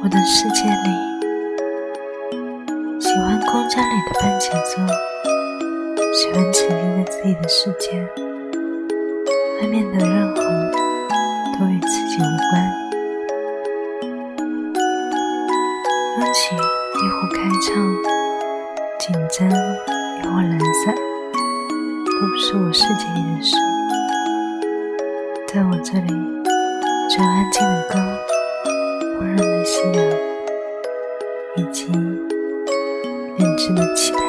我的世界里，喜欢空间里的半节奏，喜欢沉浸在自己的世界，外面的任何都与自己无关。风起亦或开唱，紧张亦或懒散，都不是我世界里的事。在我这里，只有安静的歌。温润的夕阳，以及认真的期待。